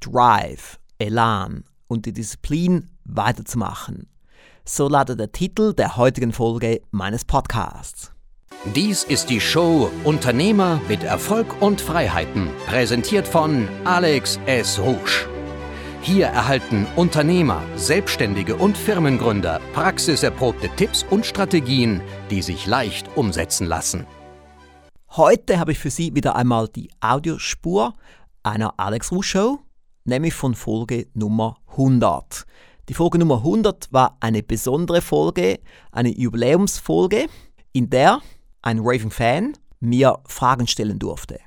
Drive, Elan und die Disziplin weiterzumachen. So lautet der Titel der heutigen Folge meines Podcasts. Dies ist die Show Unternehmer mit Erfolg und Freiheiten, präsentiert von Alex S. Rouge. Hier erhalten Unternehmer, Selbstständige und Firmengründer praxiserprobte Tipps und Strategien, die sich leicht umsetzen lassen. Heute habe ich für Sie wieder einmal die Audiospur einer Alex Rouge Show, nämlich von Folge Nummer 100. Die Folge Nummer 100 war eine besondere Folge, eine Jubiläumsfolge, in der ein Raving-Fan mir Fragen stellen durfte.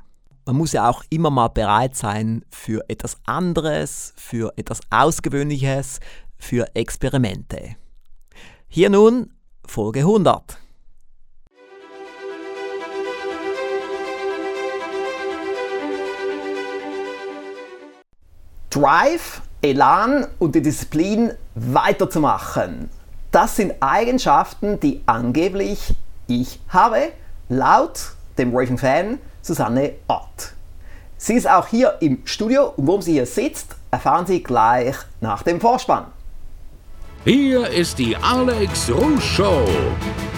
Man muss ja auch immer mal bereit sein für etwas anderes, für etwas Ausgewöhnliches, für Experimente. Hier nun Folge 100. Drive, Elan und die Disziplin weiterzumachen. Das sind Eigenschaften, die angeblich ich habe, laut dem Raving Fan Susanne Ott. Sie ist auch hier im Studio und warum sie hier sitzt, erfahren Sie gleich nach dem Vorspann. Hier ist die Alex Rouge Show.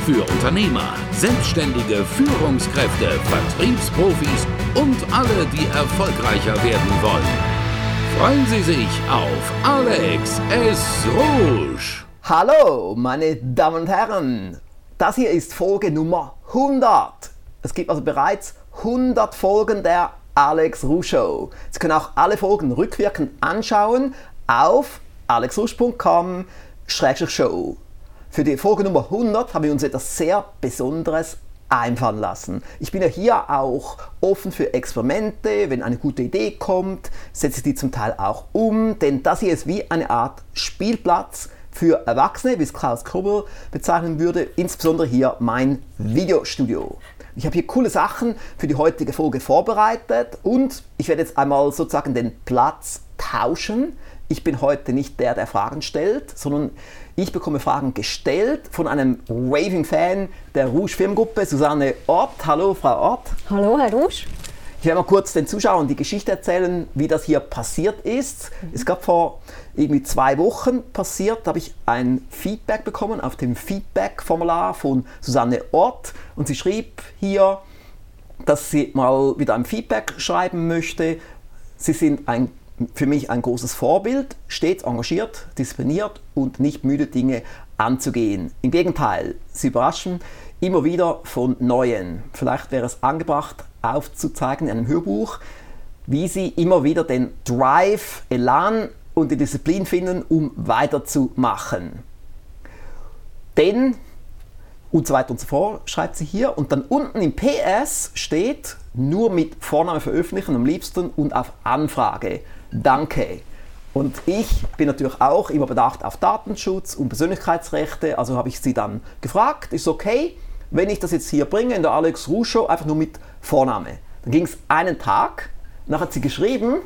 Für Unternehmer, Selbstständige, Führungskräfte, Vertriebsprofis und alle, die erfolgreicher werden wollen. Freuen Sie sich auf Alex S. Rouge. Hallo, meine Damen und Herren. Das hier ist Folge Nummer 100. Es gibt also bereits 100 Folgen der Alex Rouge Show. Sie können auch alle Folgen rückwirkend anschauen auf alexrouge.com-show. Für die Folge Nummer 100 haben wir uns etwas sehr Besonderes einfallen lassen. Ich bin ja hier auch offen für Experimente. Wenn eine gute Idee kommt, setze ich die zum Teil auch um, denn das hier ist wie eine Art Spielplatz für Erwachsene, wie es Klaus Krubel bezeichnen würde, insbesondere hier mein Videostudio. Ich habe hier coole Sachen für die heutige Folge vorbereitet und ich werde jetzt einmal sozusagen den Platz tauschen. Ich bin heute nicht der, der Fragen stellt, sondern ich bekomme Fragen gestellt von einem Raving-Fan der Rouge Firmengruppe, Susanne Ort. Hallo, Frau Ort. Hallo, Herr Rouge. Ich werde mal kurz den Zuschauern die Geschichte erzählen, wie das hier passiert ist. Es gab vor irgendwie zwei Wochen passiert, da habe ich ein Feedback bekommen auf dem Feedback-Formular von Susanne Ort und sie schrieb hier, dass sie mal wieder ein Feedback schreiben möchte. Sie sind ein, für mich ein großes Vorbild, stets engagiert, diszipliniert und nicht müde, Dinge anzugehen. Im Gegenteil, sie überraschen immer wieder von Neuen. Vielleicht wäre es angebracht, aufzuzeigen in einem Hörbuch, wie sie immer wieder den Drive, Elan und die Disziplin finden, um weiterzumachen. Denn, und so weiter und so fort, schreibt sie hier. Und dann unten im PS steht, nur mit Vorname veröffentlichen am liebsten und auf Anfrage. Danke. Und ich bin natürlich auch immer bedacht auf Datenschutz und Persönlichkeitsrechte, also habe ich sie dann gefragt, ist okay, wenn ich das jetzt hier bringe in der Alex Show, einfach nur mit Vorname. Dann ging es einen Tag, dann hat sie geschrieben,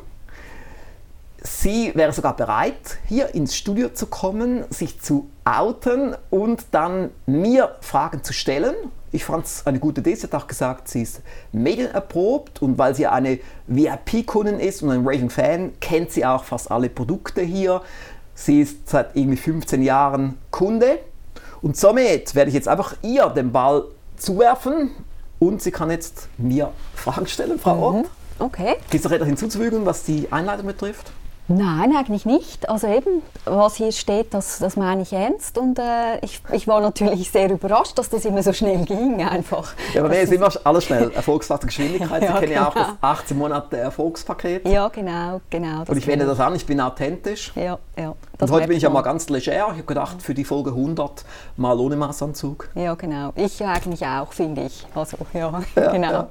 sie wäre sogar bereit, hier ins Studio zu kommen, sich zu outen und dann mir Fragen zu stellen. Ich fand es eine gute Idee. Sie hat auch gesagt, sie ist medienerprobt und weil sie eine VIP-Kundin ist und ein Raving-Fan, kennt sie auch fast alle Produkte hier. Sie ist seit irgendwie 15 Jahren Kunde und somit werde ich jetzt einfach ihr den Ball zuwerfen und sie kann jetzt mir Fragen stellen, Frau mhm. Ott. Okay. Gibt es noch etwas hinzuzufügen, was die Einleitung betrifft? Nein, eigentlich nicht. Also eben, was hier steht, das, das meine ich ernst. Und äh, ich, ich war natürlich sehr überrascht, dass das immer so schnell ging einfach. Ja, aber nee, ist immer alles schnell. Erfolgsfaktor Geschwindigkeit. ja, Sie kennen ja auch genau. das 18 Monate Erfolgspaket. Ja, genau, genau. Und ich wende das an, ich bin authentisch. Ja, ja. Und heute bin ich ja mal ganz leger. Ich habe gedacht, für die Folge 100 mal ohne Maßanzug. Ja, genau. Ich eigentlich auch, finde ich. Also, ja, ja genau. Ja.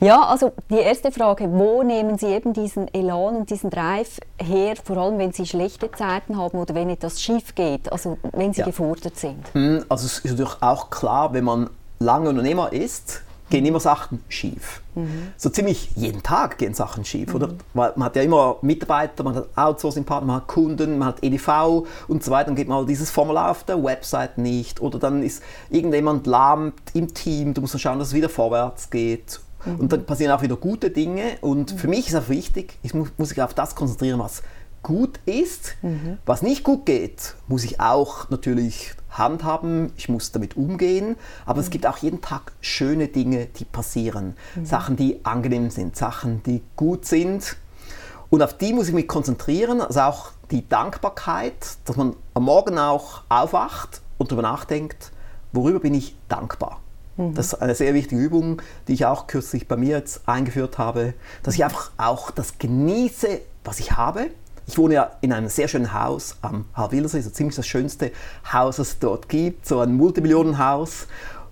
Ja, also die erste Frage, wo nehmen Sie eben diesen Elan und diesen Drive her, vor allem wenn Sie schlechte Zeiten haben oder wenn etwas schief geht, also wenn Sie ja. gefordert sind? Hm, also es ist natürlich auch klar, wenn man lange Unternehmer ist, gehen immer Sachen schief. Mhm. So ziemlich jeden Tag gehen Sachen schief, mhm. oder? Weil man hat ja immer Mitarbeiter, man hat Outsourcing-Partner, man hat Kunden, man hat EDV und so weiter. Dann geht mal dieses Formular auf der Website nicht oder dann ist irgendjemand lahmt im Team, du musst dann schauen, dass es wieder vorwärts geht Mhm. Und dann passieren auch wieder gute Dinge. Und mhm. für mich ist auch wichtig, ich muss, muss sich auf das konzentrieren, was gut ist. Mhm. Was nicht gut geht, muss ich auch natürlich handhaben, ich muss damit umgehen, aber mhm. es gibt auch jeden Tag schöne Dinge, die passieren, mhm. Sachen, die angenehm sind, Sachen, die gut sind. Und auf die muss ich mich konzentrieren, also auch die Dankbarkeit, dass man am Morgen auch aufwacht und darüber nachdenkt, worüber bin ich dankbar. Mhm. Das ist eine sehr wichtige Übung, die ich auch kürzlich bei mir jetzt eingeführt habe, dass ich einfach auch das genieße, was ich habe. Ich wohne ja in einem sehr schönen Haus am Harwildersee, so ziemlich das schönste Haus, das es dort gibt, so ein Multimillionenhaus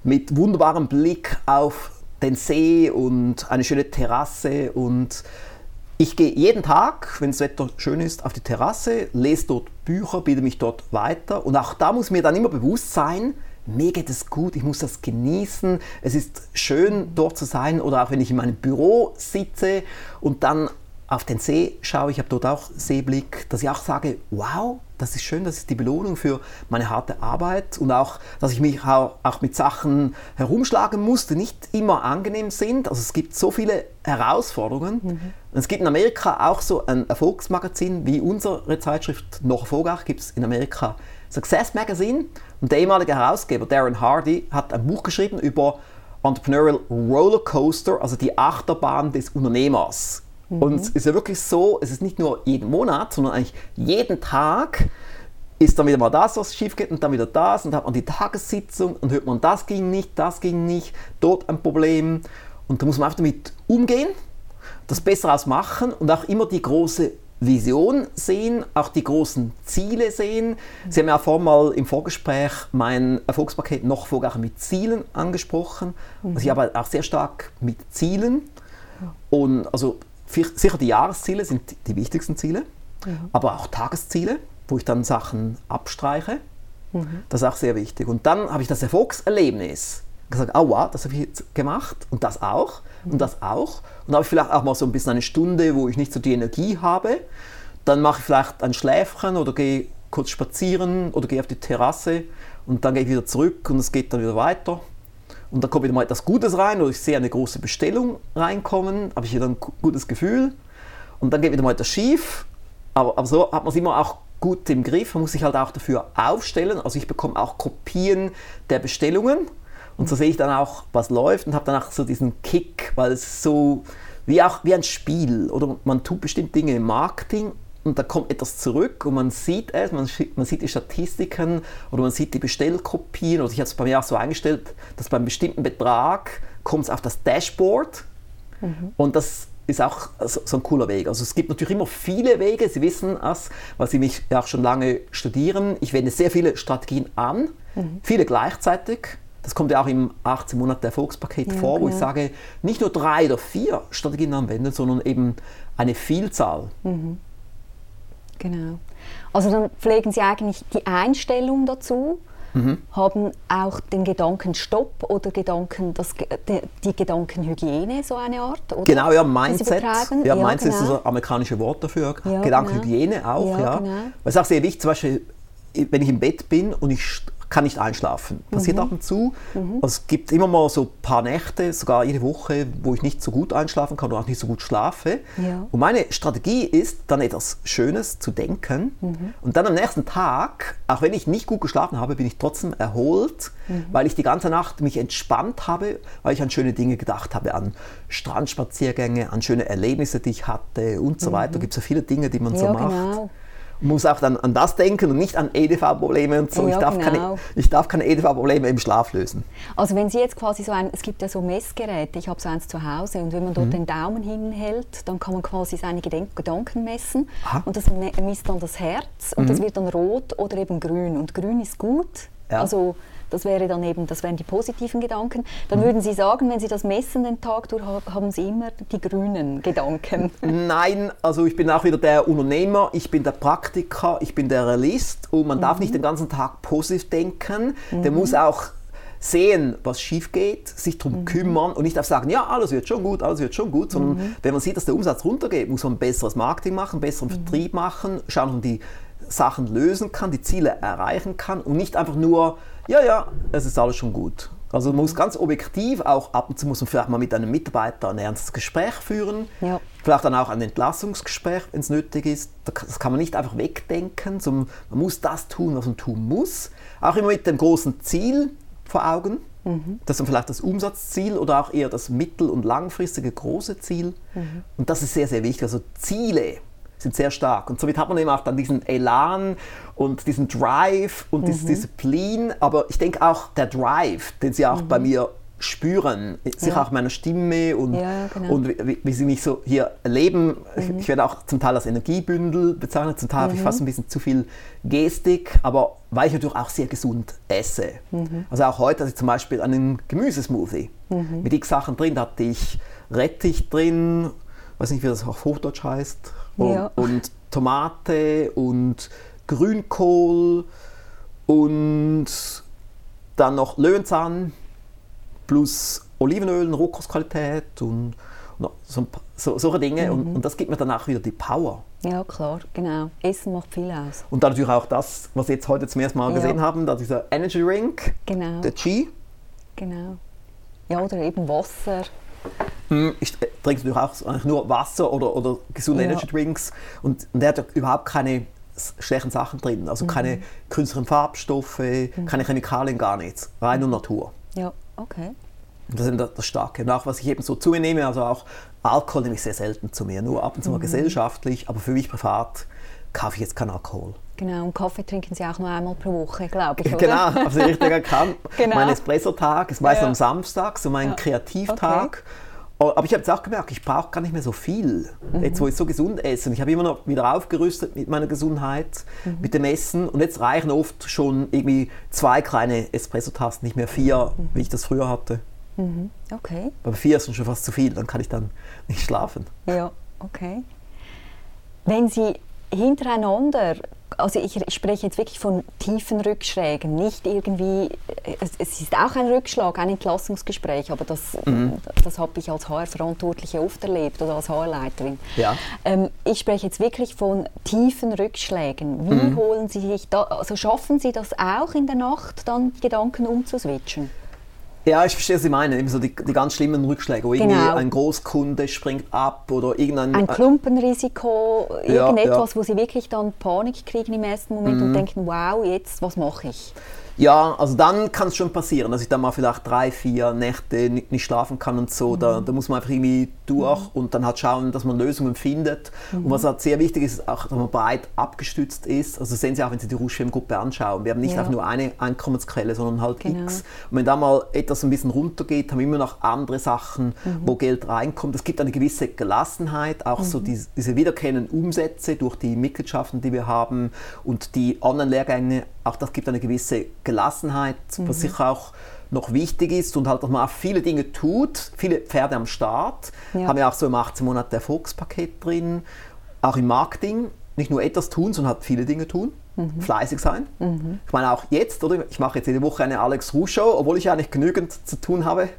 mit wunderbarem Blick auf den See und eine schöne Terrasse. Und ich gehe jeden Tag, wenn das Wetter schön ist, auf die Terrasse, lese dort Bücher, bilde mich dort weiter. Und auch da muss mir dann immer bewusst sein, mir geht es gut, ich muss das genießen, es ist schön dort zu sein oder auch wenn ich in meinem Büro sitze und dann auf den See schaue, ich habe dort auch Seeblick, dass ich auch sage, wow, das ist schön, das ist die Belohnung für meine harte Arbeit und auch, dass ich mich auch, mit Sachen herumschlagen muss, die nicht immer angenehm sind. Also es gibt so viele Herausforderungen. Mhm. Und es gibt in Amerika auch so ein Erfolgsmagazin wie unsere Zeitschrift Noch Erfolg gibt es in Amerika Success Magazine. Und der ehemalige Herausgeber Darren Hardy hat ein Buch geschrieben über Entrepreneurial Rollercoaster, also die Achterbahn des Unternehmers. Mhm. Und es ist ja wirklich so, es ist nicht nur jeden Monat, sondern eigentlich jeden Tag ist dann wieder mal das, was schief geht und dann wieder das und dann hat man die Tagessitzung und hört man, das ging nicht, das ging nicht, dort ein Problem und da muss man einfach damit umgehen, das besser ausmachen und auch immer die große Vision sehen, auch die großen Ziele sehen. Sie haben ja vorhin mal im Vorgespräch mein Erfolgspaket noch vorher mit Zielen angesprochen. Mhm. Also ich arbeite auch sehr stark mit Zielen. Und also sicher die Jahresziele sind die wichtigsten Ziele, mhm. aber auch Tagesziele, wo ich dann Sachen abstreiche. Mhm. Das ist auch sehr wichtig. Und dann habe ich das Erfolgserlebnis gesagt, oh wow, das habe ich jetzt gemacht und das auch und das auch. Und habe ich vielleicht auch mal so ein bisschen eine Stunde, wo ich nicht so die Energie habe. Dann mache ich vielleicht ein Schläfchen oder gehe kurz spazieren oder gehe auf die Terrasse und dann gehe ich wieder zurück und es geht dann wieder weiter. Und dann kommt wieder mal etwas Gutes rein oder ich sehe eine große Bestellung reinkommen, habe ich wieder ein gutes Gefühl. Und dann geht wieder mal etwas schief. Aber, aber so hat man es immer auch gut im Griff. Man muss sich halt auch dafür aufstellen. Also ich bekomme auch Kopien der Bestellungen. Und so sehe ich dann auch, was läuft und habe dann auch so diesen Kick, weil es so wie auch wie ein Spiel oder man tut bestimmte Dinge im Marketing und da kommt etwas zurück und man sieht es, man, man sieht die Statistiken oder man sieht die Bestellkopien oder ich habe es bei mir auch so eingestellt, dass beim bestimmten Betrag kommt es auf das Dashboard mhm. und das ist auch so, ein cooler Weg. Also es gibt natürlich immer viele Wege, Sie wissen es, weil Sie mich ja auch schon lange studieren. Ich wende sehr viele Strategien an, mhm. viele gleichzeitig. Das kommt ja auch im 18 Monate Erfolgspaket ja, vor, wo genau. ich sage, nicht nur drei oder vier Strategien anwenden, sondern eben eine Vielzahl. Mhm. Genau. Also dann pflegen Sie eigentlich die Einstellung dazu, mhm. haben auch den Gedanken Stopp oder Gedanken, das, die, Gedankenhygiene, so eine Art? Oder? Genau, ja, Mindset. Ja, ja, Mindset genau. ist das amerikanische Wort dafür. Ja, Gedankenhygiene genau. auch, ja. ja. Genau. Das ist auch sehr wichtig, zum Beispiel, wenn ich im Bett bin und ich kann nicht einschlafen. Passiert mhm. ab und zu. Mhm. Also es gibt immer mal so ein paar Nächte, sogar jede Woche, wo ich nicht so gut einschlafen kann oder auch nicht so gut schlafe. Ja. Und meine Strategie ist, dann etwas Schönes zu denken. Mhm. Und dann am nächsten Tag, auch wenn ich nicht gut geschlafen habe, bin ich trotzdem erholt, mhm. weil ich die ganze Nacht mich entspannt habe, weil ich an schöne Dinge gedacht habe, an Strandspaziergänge, an schöne Erlebnisse, die ich hatte und so mhm. weiter. Da gibt es so viele Dinge, die man ja, so macht. Genau muss auch dann an das denken und nicht an EDV-Probleme und so. Ja, ich, darf genau. keine, ich darf keine EDV-Probleme im Schlaf lösen. Also wenn Sie jetzt quasi so ein, es gibt ja so Messgeräte, ich habe so eins zu Hause und wenn man dort mhm. den Daumen hinhält, dann kann man quasi seine Gedanken messen Aha. und das misst dann das Herz und mhm. das wird dann rot oder eben grün und grün ist gut. Ja. Also das wäre dann eben, das wären die positiven Gedanken. Dann mhm. würden Sie sagen, wenn Sie das messen den Tag durch, haben Sie immer die grünen Gedanken. Nein, also ich bin auch wieder der Unternehmer, ich bin der Praktiker, ich bin der Realist und man mhm. darf nicht den ganzen Tag positiv denken. Mhm. Der muss auch sehen, was schief geht, sich darum mhm. kümmern und nicht einfach sagen, ja, alles wird schon gut, alles wird schon gut, sondern mhm. wenn man sieht, dass der Umsatz runtergeht, muss man besseres Marketing machen, besseren mhm. Vertrieb machen, schauen, ob man die Sachen lösen kann, die Ziele erreichen kann und nicht einfach nur ja, ja, es ist alles schon gut. Also man muss ganz objektiv, auch ab und zu muss man vielleicht mal mit einem Mitarbeiter ein ernstes Gespräch führen. Ja. Vielleicht dann auch ein Entlassungsgespräch, wenn es nötig ist. Das kann man nicht einfach wegdenken, sondern man muss das tun, was man tun muss. Auch immer mit dem großen Ziel vor Augen. Das ist dann vielleicht das Umsatzziel oder auch eher das mittel- und langfristige große Ziel. Und das ist sehr, sehr wichtig. Also Ziele sind sehr stark. Und somit hat man eben auch dann diesen Elan und diesen Drive und diese Disziplin. Aber ich denke auch der Drive, den Sie auch bei mir spüren, sicher Ja. auch meiner Stimme und, Ja, genau. und wie, wie Sie mich so hier erleben. Ich werde auch zum Teil als Energiebündel bezeichnet, zum Teil habe ich fast ein bisschen zu viel Gestik, aber weil ich natürlich auch sehr gesund esse. Also auch heute hatte ich zum Beispiel einen Gemüsesmoothie mit x Sachen drin. Da hatte ich Rettich drin, weiß nicht, wie das auf Hochdeutsch heißt, und, Ja. und Tomate und Grünkohl und dann noch Löwenzahn plus Olivenöl und Rohkostqualität und, und so, so, solche Dinge. Und, und das gibt mir danach wieder die Power. Ja, klar, genau. Essen macht viel aus. Und dann natürlich auch das, was Sie jetzt heute zum ersten Mal Ja. gesehen haben, da dieser Energy Drink, Genau, der G. genau. Ja, oder eben Wasser. Hm, Ich äh, trinke natürlich auch eigentlich nur Wasser oder, oder gesunde Ja. Energy Drinks. Und, und der hat ja überhaupt keine schlechten Sachen drin. Also keine Mhm. künstlichen Farbstoffe, keine Chemikalien, gar nichts. Rein nur Natur. Ja, okay. Und das ist das Starke. Und auch was ich eben so zu mir nehme, also auch Alkohol nehme ich sehr selten zu mir. Nur ab und zu mal Mhm. gesellschaftlich, aber für mich privat kaufe ich jetzt keinen Alkohol. Genau, und Kaffee trinken Sie auch nur einmal pro Woche, glaube ich, oder? Genau, also ich kann. Genau. Mein Espresso-Tag ist meistens Ja. am Samstag, so mein Ja. Kreativtag. Oh, Aber ich habe jetzt auch gemerkt, ich brauche gar nicht mehr so viel. Mhm. Jetzt, wo ich so gesund esse. Ich habe immer noch wieder aufgerüstet mit meiner Gesundheit, Mhm. mit dem Essen. Und jetzt reichen oft schon irgendwie zwei kleine Espresso-Tasten, nicht mehr vier, Mhm. wie ich das früher hatte. Okay, Aber vier ist schon fast zu viel, dann kann ich dann nicht schlafen. ja, okay. Wenn Sie hintereinander, also ich spreche jetzt wirklich von tiefen Rückschlägen, nicht irgendwie, es, es ist auch ein Rückschlag, ein Entlassungsgespräch, aber das, Mhm. das habe ich als HR-Verantwortliche oft erlebt oder als HR-Leiterin. Ja. Ähm, ich spreche jetzt wirklich von tiefen Rückschlägen. Wie Mhm. holen Sie sich da, also schaffen Sie das auch in der Nacht, dann die Gedanken umzuswitchen? Ja, ich verstehe, was Sie meinen. Eben so die, die ganz schlimmen Rückschläge, wo irgendwie Genau. ein Großkunde springt ab oder irgendein. Ein Klumpenrisiko, Ja, irgendetwas, ja. wo sie wirklich dann Panik kriegen im ersten Moment Mhm. und denken, wow, jetzt, was mache ich? Ja, also dann kann es schon passieren, dass ich dann mal vielleicht drei, vier Nächte nicht, nicht schlafen kann und so. Da, da muss man einfach irgendwie durch und dann halt schauen, dass man Lösungen findet. Und was halt sehr wichtig ist, ist auch, dass man breit abgestützt ist. Also sehen Sie auch, wenn Sie die Rushfilm-Gruppe anschauen. Wir haben nicht Ja. einfach nur eine Einkommensquelle, sondern halt Genau. X. Und wenn da mal etwas ein bisschen runtergeht, haben wir immer noch andere Sachen, wo Geld reinkommt. Es gibt eine gewisse Gelassenheit, auch so diese, diese wiederkehrenden Umsätze durch die Mitgliedschaften, die wir haben und die Online-Lehrgänge. Auch das gibt eine gewisse Gelassenheit, was sicher auch noch wichtig ist und halt, dass man auch viele Dinge tut, viele Pferde am Start. Ja. Haben wir auch so im 18 Monate Erfolgspaket drin, auch im Marketing. Nicht nur etwas tun, sondern halt viele Dinge tun. Fleißig sein. Ich meine auch jetzt, oder? Ich mache jetzt jede Woche eine Alex Ruh Show, obwohl ich eigentlich genügend zu tun habe.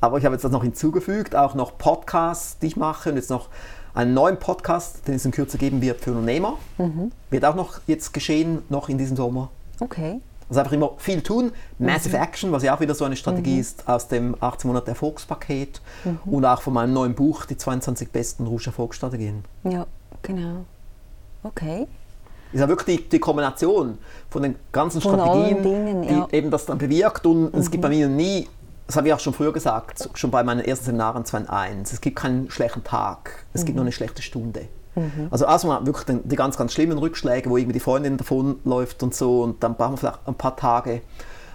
Aber ich habe jetzt das noch hinzugefügt, auch noch Podcasts, die ich mache und jetzt noch einen neuen Podcast, den es in Kürze geben wird für Unternehmer. Wird auch noch jetzt geschehen, noch in diesem Sommer. Okay. Also einfach immer viel tun. Massive Action, was ja auch wieder so eine Strategie ist aus dem 18 Monate Erfolgspaket und auch von meinem neuen Buch, die 22 besten Rouge-Erfolgsstrategien. Ja, genau. Okay. Ist ja wirklich die, die Kombination von den ganzen Von Strategien, Dingen, die ja. eben das dann bewirkt. Und es gibt bei mir nie, das habe ich auch schon früher gesagt, schon bei meinen ersten Seminaren 2001, es gibt keinen schlechten Tag, es gibt nur eine schlechte Stunde. Also erstmal wirklich den, die ganz, ganz schlimmen Rückschläge, wo irgendwie die Freundin davonläuft und so und dann braucht man vielleicht ein paar Tage.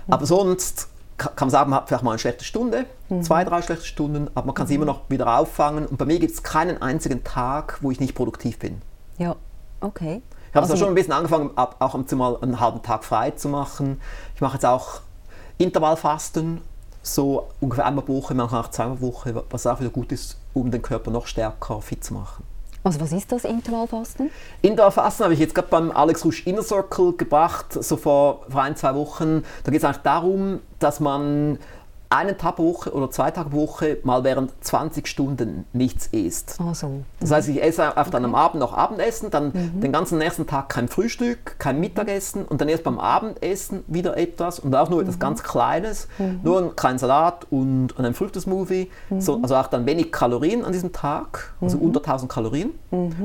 Aber sonst ka- kann man sagen, man hat vielleicht mal eine schlechte Stunde, zwei, drei schlechte Stunden, aber man kann sie immer noch wieder auffangen. Und bei mir gibt es keinen einzigen Tag, wo ich nicht produktiv bin. Ja, okay. Ich habe Also- es schon ein bisschen angefangen, auch mal einen halben Tag frei zu machen. Ich mache jetzt auch Intervallfasten, so ungefähr einmal pro Woche, manchmal auch zweimal pro Woche, was auch wieder gut ist, um den Körper noch stärker fit zu machen. Also was ist das Intervallfasten? Intervallfasten habe ich jetzt gerade beim Alex Rusch Inner Circle gebracht, so vor, vor ein, zwei Wochen. Da geht es eigentlich darum, dass man einen Tag pro Woche oder zwei Tage pro Woche mal während 20 Stunden nichts isst. Ah, so. Das heißt, ich esse oft dann am Abend noch Abendessen, dann den ganzen nächsten Tag kein Frühstück, kein Mittagessen und dann erst beim Abendessen wieder etwas und auch nur etwas ganz Kleines, nur ein kleinen Salat und ein Früchtesmoothie. So, also auch dann wenig Kalorien an diesem Tag, also unter 1000 Kalorien.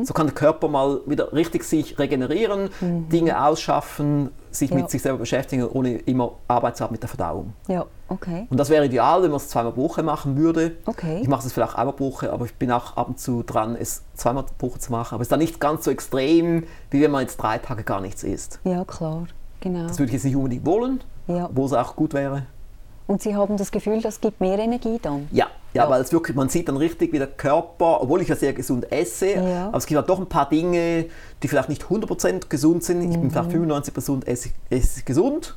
So kann der Körper mal wieder richtig sich regenerieren, Dinge ausschaffen, sich Ja. mit sich selber beschäftigen, ohne immer Arbeit zu haben mit der Verdauung. Ja, okay. Und das wäre ideal, wenn man es zweimal pro Woche machen würde. Okay. Ich mache es vielleicht einmal pro Woche, aber ich bin auch ab und zu dran, es zweimal pro Woche zu machen. Aber es ist dann nicht ganz so extrem, wie wenn man jetzt drei Tage gar nichts isst. Ja, klar. Genau. Das würde ich jetzt nicht unbedingt wollen, Ja. wo es auch gut wäre. Und Sie haben das Gefühl, das gibt mehr Energie dann? Ja, ja, Ja. weil es wirklich, man sieht dann richtig, wie der Körper, obwohl ich ja sehr gesund esse, Ja. aber es gibt halt doch ein paar Dinge, die vielleicht nicht 100% gesund sind. Ich bin Mhm. vielleicht 95% esse, esse gesund.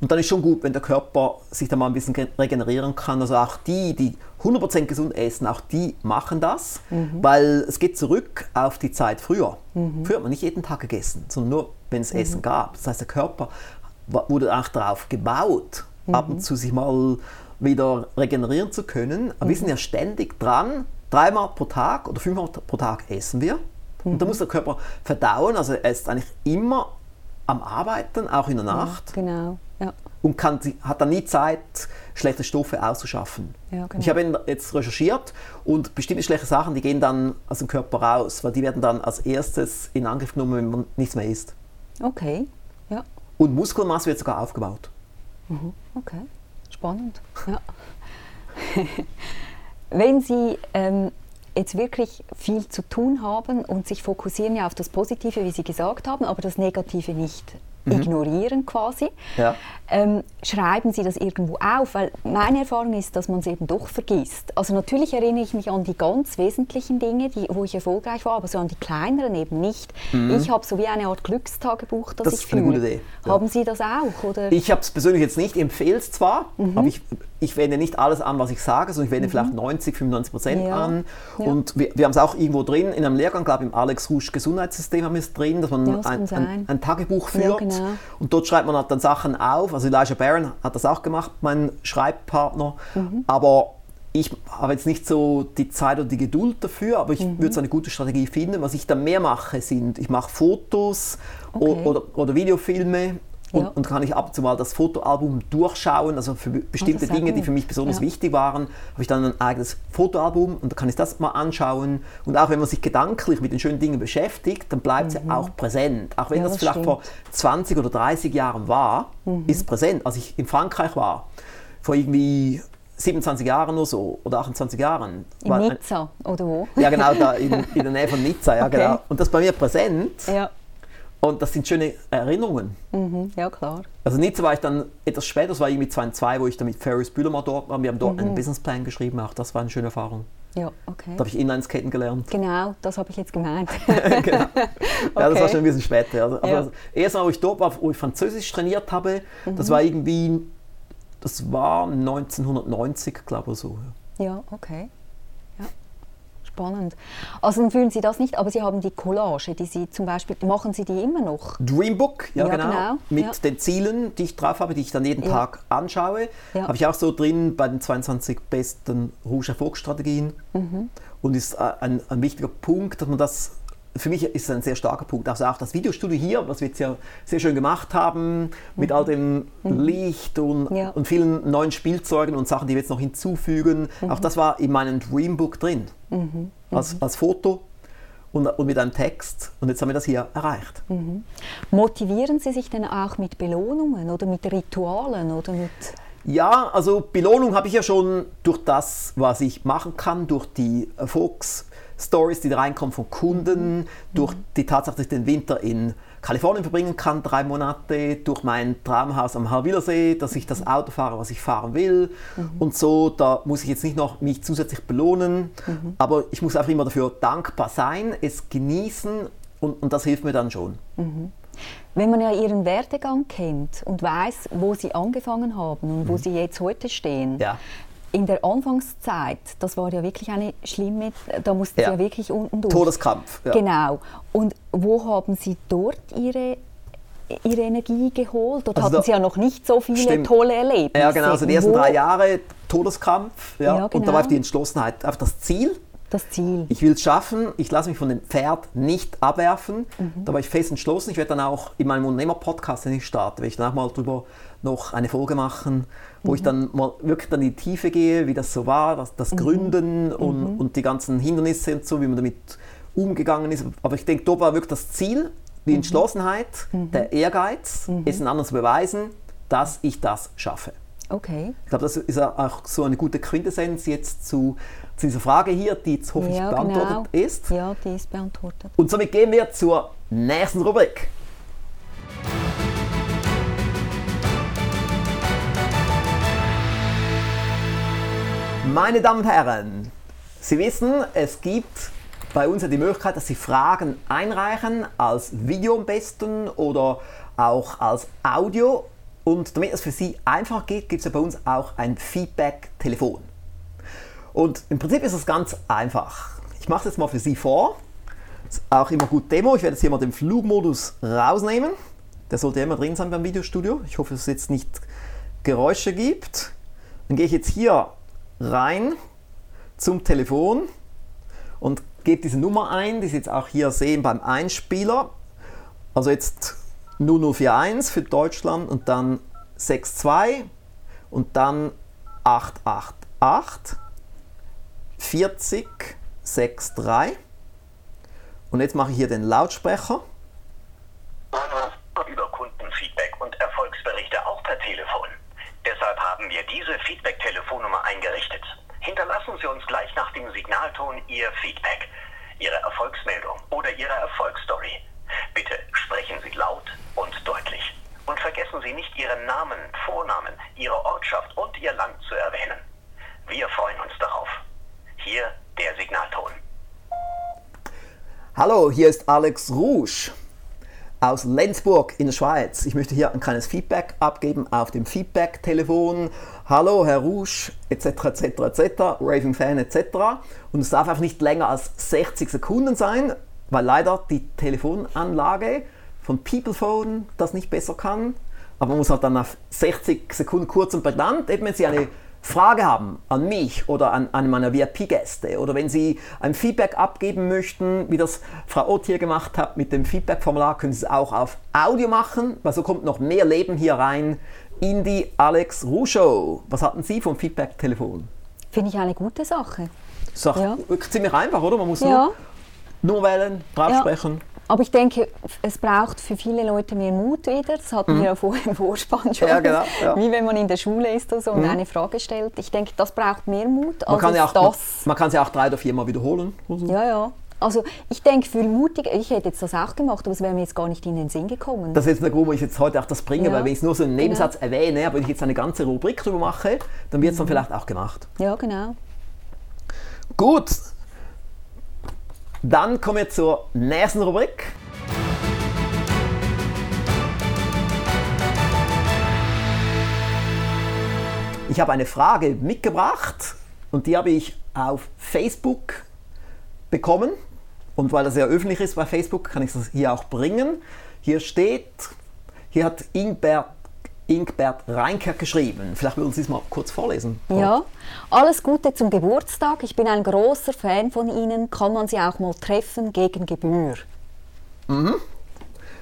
Und dann ist schon gut, wenn der Körper sich da mal ein bisschen ge- regenerieren kann. Also auch die, die 100% gesund essen, auch die machen das, Mhm. weil es geht zurück auf die Zeit früher. Mhm. Früher hat man nicht jeden Tag gegessen, sondern nur, wenn es Essen gab. Das heißt, der Körper wurde auch darauf gebaut, ab Mhm. und zu sich mal wieder regenerieren zu können. Aber wir sind ja ständig dran, dreimal pro Tag oder fünfmal pro Tag essen wir. Und da muss der Körper verdauen, also er ist eigentlich immer am Arbeiten, auch in der Nacht Genau. Ja. und kann, hat dann nie Zeit, schlechte Stoffe auszuschaffen. Ja, genau. Ich habe ihn jetzt recherchiert und bestimmte schlechte Sachen, die gehen dann aus dem Körper raus, weil die werden dann als erstes in Angriff genommen, wenn man nichts mehr isst. Okay. Ja. Und Muskelmasse wird sogar aufgebaut. Okay. Spannend. Ja. Wenn Sie ähm, jetzt wirklich viel zu tun haben und sich fokussieren ja auf das Positive, wie Sie gesagt haben, aber das Negative nicht ignorieren quasi, Mhm. Ja. ähm, schreiben Sie das irgendwo auf? Weil meine Erfahrung ist, dass man es eben doch vergisst. Also natürlich erinnere ich mich an die ganz wesentlichen Dinge, die, wo ich erfolgreich war, aber so an die kleineren eben nicht. Ich habe so wie eine Art Glückstagebuch, das, Mhm. Das ich ist eine führe. gute Idee, ja. Haben Sie das auch? Oder? Ich habe es persönlich jetzt nicht, ich empfehle es zwar, Mhm. aber ich, ich wende nicht alles an, was ich sage, sondern ich wende vielleicht 90, 95 Prozent Ja. an. Ja. Und wir, wir haben es auch irgendwo drin, in einem Lehrgang, glaube ich, im Alex Rusch Gesundheitssystem haben wir es drin, dass man Ja, das ein, ein, ein Tagebuch Ja, führt. genau. Und dort schreibt man halt dann Sachen auf. Also Elijah Barron hat das auch gemacht, mein Schreibpartner. Mhm. Aber ich habe jetzt nicht so die Zeit oder die Geduld dafür, aber ich Mhm. würde so eine gute Strategie finden. Was ich dann mehr mache, sind, ich mache Fotos Okay. oder, oder Videofilme und, Ja. und kann ich ab und zu mal das Fotoalbum durchschauen. Also für be- bestimmte Dinge, die für mich besonders Ja. wichtig waren, habe ich dann ein eigenes Fotoalbum und da kann ich das mal anschauen. Und auch wenn man sich gedanklich mit den schönen Dingen beschäftigt, dann bleibt es ja auch präsent. Auch wenn Mhm. Ja, das, das vielleicht vor 20 oder 30 Jahren war, Mhm. ist präsent. Als ich in Frankreich war, vor irgendwie 27 Jahren oder so, oder 28 Jahren. In Nizza oder wo? ja, genau, da in, in der Nähe von Nizza, ja, Okay. genau. Und das ist bei mir präsent Ja. Und das sind schöne Erinnerungen. Mhm. ja, klar. Also Nizza war ich dann etwas später, das war irgendwie 2002, wo ich dann mit Ferris Bühler mal dort war. Wir haben dort Mhm. einen Businessplan geschrieben, auch das war eine schöne Erfahrung. Ja, okay. Da habe ich Inlineskaten gelernt. Genau, das habe ich jetzt gemeint. genau. Ja, das war Okay. schon ein bisschen später. Also, aber Ja. das erste Mal, wo ich dort war, wo ich Französisch trainiert habe, Mhm. das war irgendwie, das war 1990, glaube ich, so. ja, okay. Spannend. Also dann fühlen Sie das nicht, aber Sie haben die Collage, die Sie zum Beispiel, machen Sie die immer noch? Dreambook, ja, Ja, genau, genau, mit ja. den Zielen, die ich drauf habe, die ich dann jeden Ja. Tag anschaue. Habe ich auch so drin bei den 22 besten Rouge Erfolgsstrategien. Mhm. Und ist äh, ein, ein wichtiger Punkt, dass man das, für mich ist es ein sehr starker Punkt. Also auch das Videostudio hier, was wir jetzt ja sehr schön gemacht haben, mit all dem Licht und, Mhm. Ja. und vielen neuen Spielzeugen und Sachen, die wir jetzt noch hinzufügen. Mhm. Auch das war in meinem Dreambook drin, Als, als Foto. Und, und mit einem Text. Und jetzt haben wir das hier erreicht. Motivieren Sie sich denn auch mit Belohnungen oder mit Ritualen oder mit... Ja, also Belohnung habe ich ja schon durch das, was ich machen kann, durch die Erfolgsstories, die da reinkommen von Kunden, durch die Tatsache, dass ich den Winter in Kalifornien verbringen kann, drei Monate, durch mein Traumhaus am Harwillersee, dass ich das Auto fahre, was ich fahren will. Und so, da muss ich jetzt nicht noch mich zusätzlich belohnen, aber ich muss einfach immer dafür dankbar sein, es genießen und, und das hilft mir dann schon. Wenn man ja Ihren Werdegang kennt und weiß, wo Sie angefangen haben und wo Sie jetzt heute stehen, Mhm. Ja. In der Anfangszeit, das war ja wirklich eine schlimme, da mussten Ja. Sie ja wirklich unten durch. Todeskampf. Ja. Genau. Und wo haben Sie dort Ihre Ihre Energie geholt? Oder Also hatten Sie ja noch nicht so viele Stimmt. tolle Erlebnisse? Ja, genau, also die ersten Wo drei Jahre Todeskampf. Ja, Ja, Und da genau. war einfach die Entschlossenheit, einfach das Ziel. Das Ziel. Ich will es schaffen, ich lasse mich von dem Pferd nicht abwerfen. Mhm. Da war ich fest entschlossen. Ich werde dann auch in meinem Unternehmer-Podcast, den ich starte, werde ich dann auch mal drüber noch eine Folge machen, wo Mhm. ich dann mal wirklich dann in die Tiefe gehe, wie das so war, das, das Mhm. Gründen und, und die ganzen Hindernisse und so, wie man damit umgegangen ist. Aber ich denke, dort war wirklich das Ziel, die Mhm. Entschlossenheit, der Ehrgeiz, es den anderen zu beweisen, dass ich das schaffe. Okay. Ich glaube, das ist auch so eine gute Quintessenz jetzt zu, zu dieser Frage hier, die jetzt hoffentlich Ja, beantwortet genau. ist. Ja, die ist beantwortet. Und somit gehen wir zur nächsten Rubrik. Meine Damen und Herren, Sie wissen, es gibt bei uns ja die Möglichkeit, dass Sie Fragen einreichen, als Video am besten oder auch als Audio. Und damit es für Sie einfach geht, gibt es ja bei uns auch ein Feedback-Telefon. Und im Prinzip ist es ganz einfach. Ich mache es jetzt mal für Sie vor. Ist auch immer gut Demo. Ich werde jetzt hier mal den Flugmodus rausnehmen. Der sollte immer drin sein beim Videostudio. Ich hoffe, dass es jetzt nicht Geräusche gibt. Dann gehe ich jetzt hier rein zum Telefon und gebe diese Nummer ein, die Sie jetzt auch hier sehen beim Einspieler. Also jetzt 0041 für Deutschland und dann 62 und dann 888 40 63. Und jetzt mache ich hier den Lautsprecher. über Kundenfeedback und Erfolgsberichte auch per Telefon. Deshalb haben wir diese Feedback-Telefonnummer eingerichtet. Hinterlassen Sie uns gleich nach dem Signalton Ihr Feedback, Ihre Erfolgsmeldung oder Ihre Erfolgsstory. Bitte sprechen Sie laut und deutlich. Und vergessen Sie nicht Ihren Namen, Vornamen, Ihre Ortschaft und Ihr Land zu erwähnen. Wir freuen uns darauf. Hier der Signalton. Hallo, hier ist Alex Rouge aus Lenzburg in der Schweiz. Ich möchte hier ein kleines Feedback abgeben auf dem Feedback-Telefon. Hallo, Herr Rouge, etc., etc., etc., Raving Fan, etc. Und es darf einfach nicht länger als 60 Sekunden sein, weil leider die Telefonanlage von Peoplephone das nicht besser kann. Aber man muss halt dann auf 60 Sekunden kurz und prägnant, eben wenn Sie eine Frage haben an mich oder an einen meiner VIP-Gäste oder wenn Sie ein Feedback abgeben möchten, wie das Frau Ott hier gemacht hat mit dem Feedback-Formular, können Sie es auch auf Audio machen, weil so kommt noch mehr Leben hier rein in die Alex Ruh Show. Was hatten Sie vom Feedback-Telefon? Finde ich eine gute Sache. Doch Ja. ziemlich einfach, oder? Man muss Ja. nur, nur wählen, drauf Ja. sprechen. Aber ich denke, es braucht für viele Leute mehr Mut wieder. Das hatten wir ja vorher im Vorspann schon. Mhm. Ja, genau, ja. Mhm. Wie wenn man in der Schule ist oder so und eine Frage stellt. Ich denke, das braucht mehr Mut Man als kann, ja es auch, man, das. man kann sie auch drei oder viermal wiederholen. so. Ja, ja. Also ich denke, viel mutiger, ich hätte jetzt das auch gemacht, aber es wäre mir jetzt gar nicht in den Sinn gekommen. Das ist jetzt der Grund, wo ich jetzt heute auch das bringe, Ja. weil wenn ich es nur so einen Nebensatz Genau. erwähne, aber wenn ich jetzt eine ganze Rubrik drüber mache, dann wird es dann vielleicht auch gemacht. ja, genau. Gut, dann kommen wir zur nächsten Rubrik. Ich habe eine Frage mitgebracht und die habe ich auf Facebook bekommen. Und weil das ja öffentlich ist bei Facebook, kann ich das hier auch bringen. Hier steht, hier hat Ingbert, Ingbert Reinkert geschrieben. Vielleicht würden Sie es mal kurz vorlesen. Ja, alles Gute zum Geburtstag. Ich bin ein großer Fan von Ihnen. Kann man Sie auch mal treffen gegen Gebühr?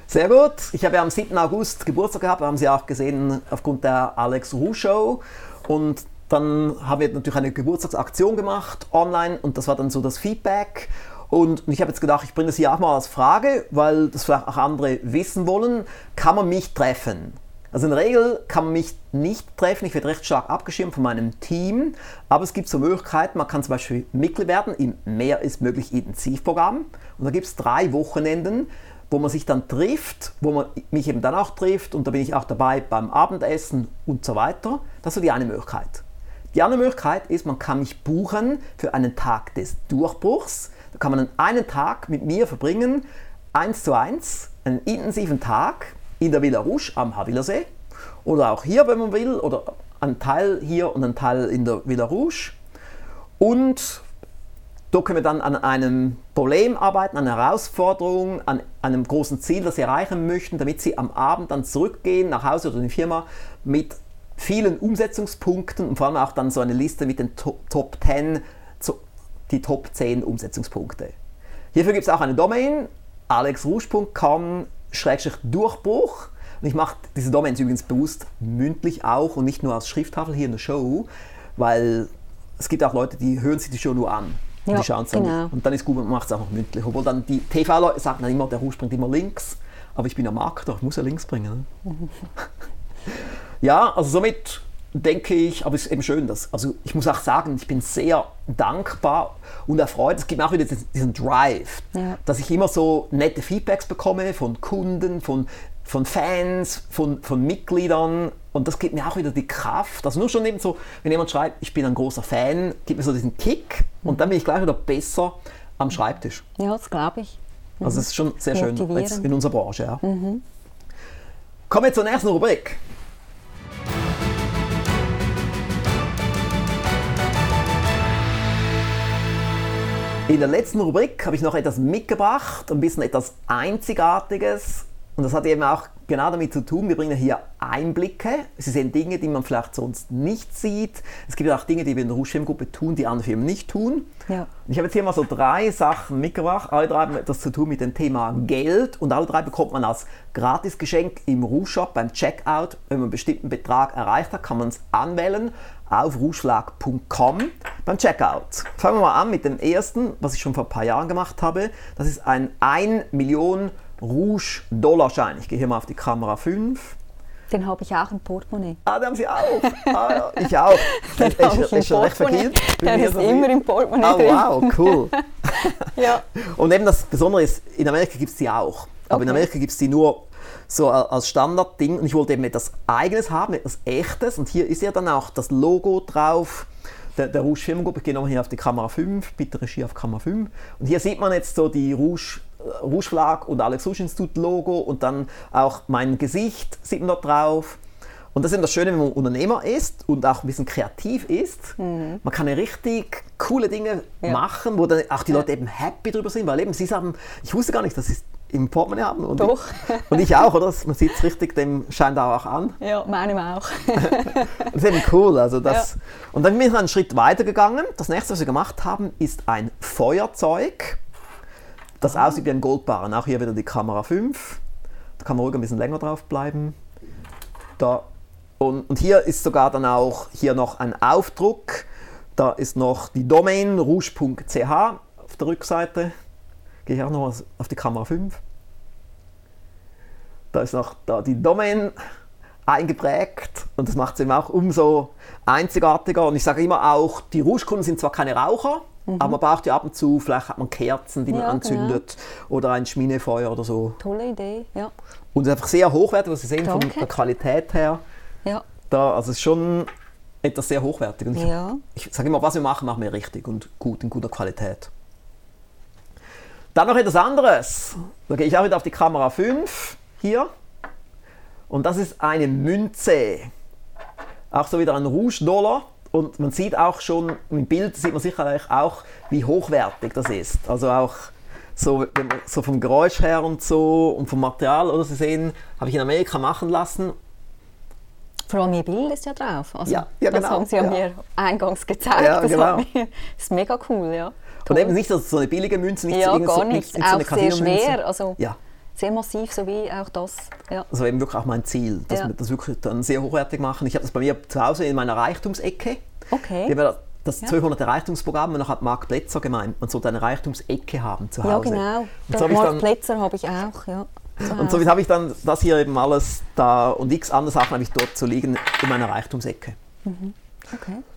Sehr gut. Ich habe ja am 7. August Geburtstag gehabt, haben Sie auch gesehen aufgrund der Alex Ruh Show. Und dann haben wir natürlich eine Geburtstagsaktion gemacht online und das war dann so das Feedback. Und ich habe jetzt gedacht, ich bringe das hier auch mal als Frage, weil das vielleicht auch andere wissen wollen. Kann man mich treffen? Also in der Regel kann man mich nicht treffen. Ich werde recht stark abgeschirmt von meinem Team. Aber es gibt so Möglichkeiten. Man kann zum Beispiel Mitglied werden im Mehr ist möglich Intensivprogramm. Und da gibt es drei Wochenenden, wo man sich dann trifft, wo man mich eben dann auch trifft. Und da bin ich auch dabei beim Abendessen und so weiter. Das ist so die eine Möglichkeit. Die andere Möglichkeit ist, man kann mich buchen für einen Tag des Durchbruchs. Da kann man einen Tag mit mir verbringen, eins zu eins, einen intensiven Tag in der Villa Rouge am Havillersee oder auch hier, wenn man will, oder ein Teil hier und ein Teil in der Villa Rouge. Und dort können wir dann an einem Problem arbeiten, an einer Herausforderung, an einem großen Ziel, das Sie erreichen möchten, damit Sie am Abend dann zurückgehen nach Hause oder in die Firma mit vielen Umsetzungspunkten und vor allem auch dann so eine Liste mit den Top, Top 10, die Top 10 Umsetzungspunkte. Hierfür gibt es auch eine Domain, alexrouge.com-durchbruch. Und ich mache diese Domains übrigens bewusst mündlich auch und nicht nur als Schrifttafel hier in der Show, weil es gibt auch Leute, die hören sich die Show nur an. Ja, die schauen es genau. Und dann ist gut, man macht es auch noch mündlich. Obwohl dann die TV-Leute sagen dann immer, der Rouge bringt immer links. Aber ich bin ja Marketer, ich muss ja links bringen. Ne? ja, also somit denke ich, aber es ist eben schön, dass, also ich muss auch sagen, ich bin sehr dankbar und erfreut. Es gibt mir auch wieder diesen, diesen Drive, Ja. dass ich immer so nette Feedbacks bekomme von Kunden, von, von Fans, von, von Mitgliedern und das gibt mir auch wieder die Kraft. Also nur schon eben so, wenn jemand schreibt, ich bin ein großer Fan, gibt mir so diesen Kick und dann bin ich gleich wieder besser am Schreibtisch. Ja, das glaube ich. Also es ist schon sehr schön Motivierend. jetzt in unserer Branche. Ja. Kommen wir zur nächsten Rubrik. In der letzten Rubrik habe ich noch etwas mitgebracht, ein bisschen etwas Einzigartiges. Und das hat eben auch genau damit zu tun, wir bringen hier Einblicke. Sie sehen Dinge, die man vielleicht sonst nicht sieht. Es gibt auch Dinge, die wir in der Rouge-Gruppe tun, die andere Firmen nicht tun. Ja. Ich habe jetzt hier mal so drei Sachen mitgebracht. Alle drei haben etwas zu tun mit dem Thema Geld und alle drei bekommt man als Gratisgeschenk im Rouge-Shop beim Checkout. Wenn man einen bestimmten Betrag erreicht hat, kann man es anwählen auf rougeschlag.com beim Checkout. Fangen wir mal an mit dem ersten, was ich schon vor ein paar Jahren gemacht habe. Das ist ein 1 Million Rouge-Dollarschein. Ich gehe hier mal auf die Kamera 5. Den habe ich auch im Portemonnaie. Ah, den haben Sie auch. Ah, ja, ich auch. Den ich im ist schon recht verkehrt. Der ist so immer im Portemonnaie Ah, drin. wow, cool. Ja. Und eben das Besondere ist, in Amerika gibt es die auch. Aber in Okay. Amerika gibt es die nur so als Standardding. Und ich wollte eben etwas Eigenes haben, etwas Echtes. Und hier ist ja dann auch das Logo drauf. Der, der Rouge Firmengruppe, ich gehe nochmal hier auf die Kamera 5, bitte Regie auf Kamera 5. Und hier sieht man jetzt so die Rouge, äh, Rouge Flag und Alex Rouge Institut Logo und dann auch mein Gesicht sieht man dort drauf. Und das ist eben das Schöne, wenn man Unternehmer ist und auch ein bisschen kreativ ist. Man kann ja richtig coole Dinge Ja. machen, wo dann auch die Leute eben happy drüber sind, weil eben sie sagen, ich wusste gar nicht, dass es im Portemonnaie haben. Und Doch. Ich, und ich auch, oder? Man sieht es richtig, dem scheint auch an. ja, meinem auch. Das ist eben cool. Also das, Und dann bin ich einen Schritt weiter gegangen. Das nächste, was wir gemacht haben, ist ein Feuerzeug, das aussieht wie ein Goldbarren. Auch hier wieder die Kamera 5. Da kann man ruhig ein bisschen länger drauf bleiben. Da. Und, und hier ist sogar dann auch hier noch ein Aufdruck. Da ist noch die Domain rouge.ch auf der Rückseite. Gehe ich auch noch auf die Kamera 5. Da ist noch da die Domain eingeprägt und das macht es eben auch umso einzigartiger. Und ich sage immer auch, die Rouge-Kunden sind zwar keine Raucher, aber man braucht ja ab und zu, vielleicht hat man Kerzen, die man Ja, anzündet oder ein Schminefeuer oder so. Tolle Idee, ja. Und es ist einfach sehr hochwertig, was Sie sehen von Danke. der Qualität her. Ja, Da, also es ist schon etwas sehr hochwertig. Und ich, ich sage immer, was wir machen, machen wir richtig und gut, in guter Qualität. Dann noch etwas anderes. Da gehe ich auch wieder auf die Kamera 5 hier. Und das ist eine Münze. Auch so wieder ein Rouge-Dollar. Und man sieht auch schon, im Bild sieht man sicherlich auch, wie hochwertig das ist. Also auch so, so vom Geräusch her und so und vom Material, oder Sie sehen, habe ich in Amerika machen lassen. vor allem Ihr Bild ist ja drauf. Also, Ja, ja, das genau, haben Sie ja, ja. mir eingangs gezeigt. Ja, das, genau. das ist mega cool, ja. Und eben nicht so eine billige Münze, nicht ja, so, irgend gar so, nicht. nicht so eine auch sehr Casinomünze. schwer, also Ja, sehr massiv, so wie auch das. Ja. war eben wirklich auch mein Ziel, dass Ja. wir das wirklich dann sehr hochwertig machen. Ich habe das bei mir zu Hause in meiner Reichtumsecke. Okay. Wir haben das Ja. 1200 Reichtumsprogramm und dann hat Marc Plätzer gemeint, man sollte eine Reichtumsecke haben zu Hause. Ja, genau. Und so habe ich dann, Plätzer habe ich auch, ja. zu und somit habe ich dann das hier eben alles da und x andere Sachen habe ich dort zu liegen in meiner Reichtumsecke.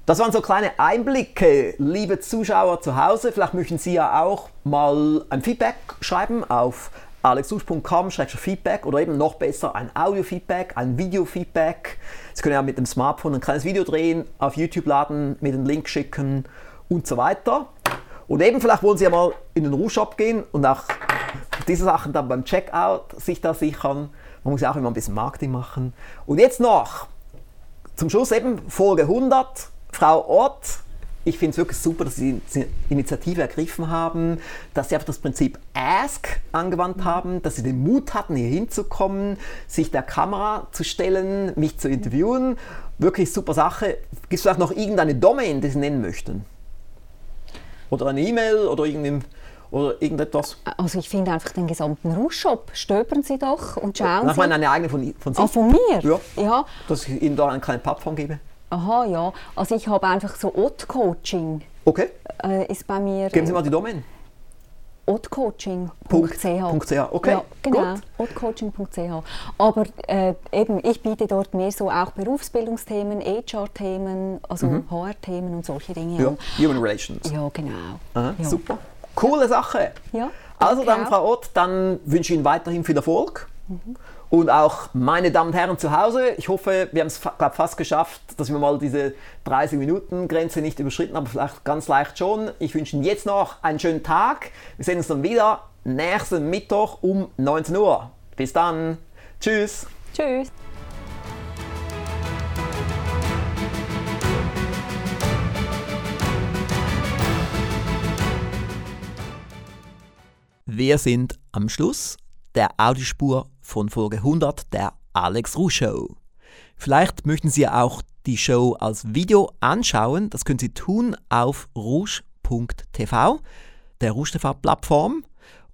Das waren so kleine Einblicke, liebe Zuschauer zu Hause. Vielleicht möchten Sie ja auch mal ein Feedback schreiben auf alexusch.com-feedback oder eben noch besser ein Audio-Feedback, ein Video-Feedback. Sie können ja mit dem Smartphone ein kleines Video drehen, auf YouTube laden, mir den Link schicken und so weiter. Und eben vielleicht wollen Sie ja mal in den Rouge-Shop gehen und auch diese Sachen dann beim Checkout sich da sichern. Man muss ja auch immer ein bisschen Marketing machen. Und jetzt noch zum Schluss eben Folge 100. Frau Ott, ich finde es wirklich super, dass Sie die Initiative ergriffen haben, dass Sie einfach das Prinzip Ask angewandt haben, dass Sie den Mut hatten, hier hinzukommen, sich der Kamera zu stellen, mich zu interviewen. Wirklich super Sache. Gibt es vielleicht noch irgendeine Domain, die Sie nennen möchten? Oder eine E-Mail oder irgendein oder irgendetwas? Also ich finde einfach den gesamten Rouge-Shop. Stöbern Sie doch und schauen Nach Sie. meine eine eigene von, von Sie. Ah, von mir? Ja. ja. Dass ich Ihnen da eine kleine Plattform gebe. Aha, ja. Also ich habe einfach so Haute-Coaching Okay, äh, ist bei mir. geben Sie mal die Domain. hautcoaching.ch. Punkt.ch, okay, Ja, genau, gut. hautcoaching.ch. Aber äh, eben, ich biete dort mehr so auch Berufsbildungsthemen, HR-Themen, also HR-Themen und solche Dinge Mhm. Ja, an. Human Relations. Ja, genau. Aha, ja. Super. Coole Sache. Ja, Also dann, auch. Frau Ott, dann wünsche ich Ihnen weiterhin viel Erfolg. Und auch meine Damen und Herren zu Hause, ich hoffe, wir haben es glaub, fast geschafft, dass wir mal diese 30-Minuten-Grenze nicht überschritten haben, aber vielleicht ganz leicht schon. Ich wünsche Ihnen jetzt noch einen schönen Tag. Wir sehen uns dann wieder nächsten Mittwoch um 19 Uhr. Bis dann. Tschüss. Tschüss. Wir sind am Schluss der Audiospur von Folge 100 der Alex Ruh Show. Vielleicht möchten Sie auch die Show als Video anschauen. Das können Sie tun auf rouge.tv, der Rouge TV Plattform,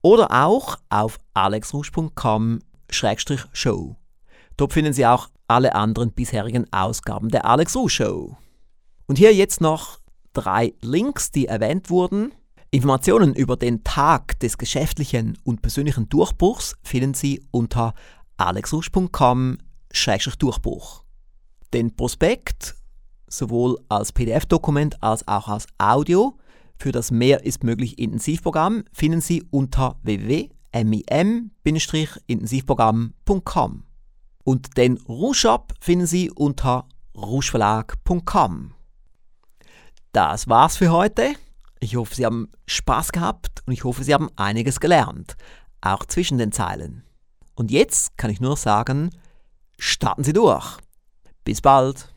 oder auch auf alexrouge.com-show. Dort finden Sie auch alle anderen bisherigen Ausgaben der Alex Ruh Show. Und hier jetzt noch drei Links, die erwähnt wurden. Informationen über den Tag des geschäftlichen und persönlichen Durchbruchs finden Sie unter alexrusch.com-durchbruch. Den Prospekt, sowohl als PDF-Dokument als auch als Audio, für das Mehr ist möglich Intensivprogramm finden Sie unter www.mim-intensivprogramm.com. Und den Rouge-Shop finden Sie unter rougeverlag.com. Das war's für heute. Ich hoffe, Sie haben Spaß gehabt und ich hoffe, Sie haben einiges gelernt, auch zwischen den Zeilen. Und jetzt kann ich nur sagen, starten Sie durch. Bis bald.